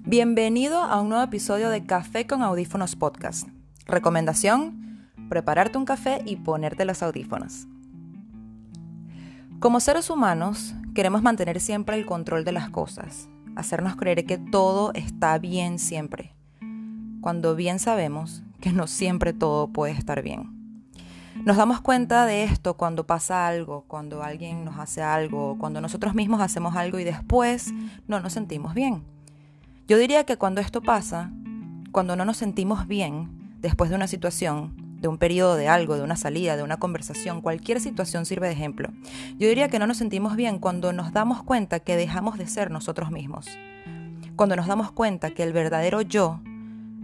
Bienvenido a un nuevo episodio de Café con Audífonos Podcast. Recomendación, prepararte un café y ponerte los audífonos. Como seres humanos, queremos mantener siempre el control de las cosas, hacernos creer que todo está bien siempre, cuando bien sabemos que no siempre todo puede estar bien. Nos damos cuenta de esto cuando pasa algo, cuando alguien nos hace algo, cuando nosotros mismos hacemos algo y después no nos sentimos bien. Yo diría que cuando esto pasa, cuando no nos sentimos bien después de una situación, de un periodo de algo, de una salida, de una conversación, cualquier situación sirve de ejemplo. Yo diría que no nos sentimos bien cuando nos damos cuenta que dejamos de ser nosotros mismos. Cuando nos damos cuenta que el verdadero yo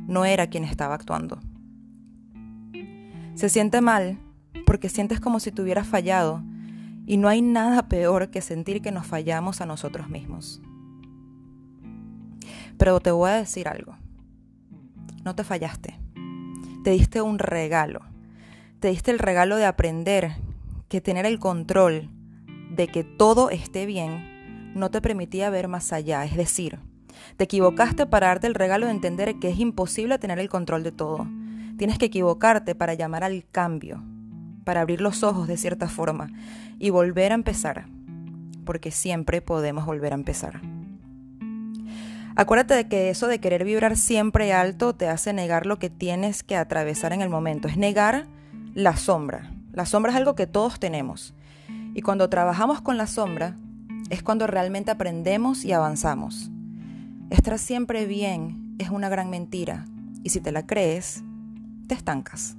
no era quien estaba actuando. Se siente mal porque sientes como si te fallado y no hay nada peor que sentir que nos fallamos a nosotros mismos. Pero te voy a decir algo. No te fallaste. Te diste un regalo. Te diste el regalo de aprender que tener el control de que todo esté bien no te permitía ver más allá. Es decir, te equivocaste para darte el regalo de entender que es imposible tener el control de todo. Tienes que equivocarte para llamar al cambio, para abrir los ojos de cierta forma y volver a empezar, porque siempre podemos volver a empezar. Acuérdate de que eso de querer vibrar siempre alto te hace negar lo que tienes que atravesar en el momento. Es negar la sombra. La sombra es algo que todos tenemos. Y cuando trabajamos con la sombra es cuando realmente aprendemos y avanzamos. Estar siempre bien es una gran mentira. Y si te la crees, te estancas.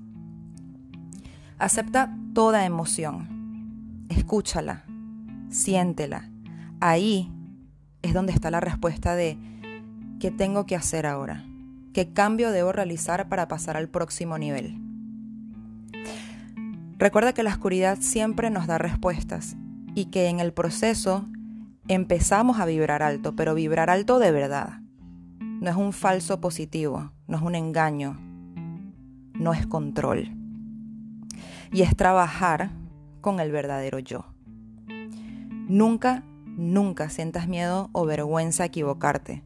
Acepta toda emoción. Escúchala. Siéntela. Ahí es donde está la respuesta de ¿Qué tengo que hacer ahora? ¿Qué cambio debo realizar para pasar al próximo nivel? Recuerda que la oscuridad siempre nos da respuestas y que en el proceso empezamos a vibrar alto, pero vibrar alto de verdad. No es un falso positivo, no es un engaño, no es control. Y es trabajar con el verdadero yo. Nunca, nunca sientas miedo o vergüenza a equivocarte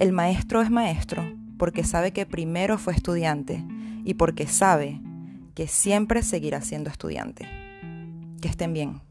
el maestro es maestro porque sabe que primero fue estudiante y porque sabe que siempre seguirá siendo estudiante. Que estén bien.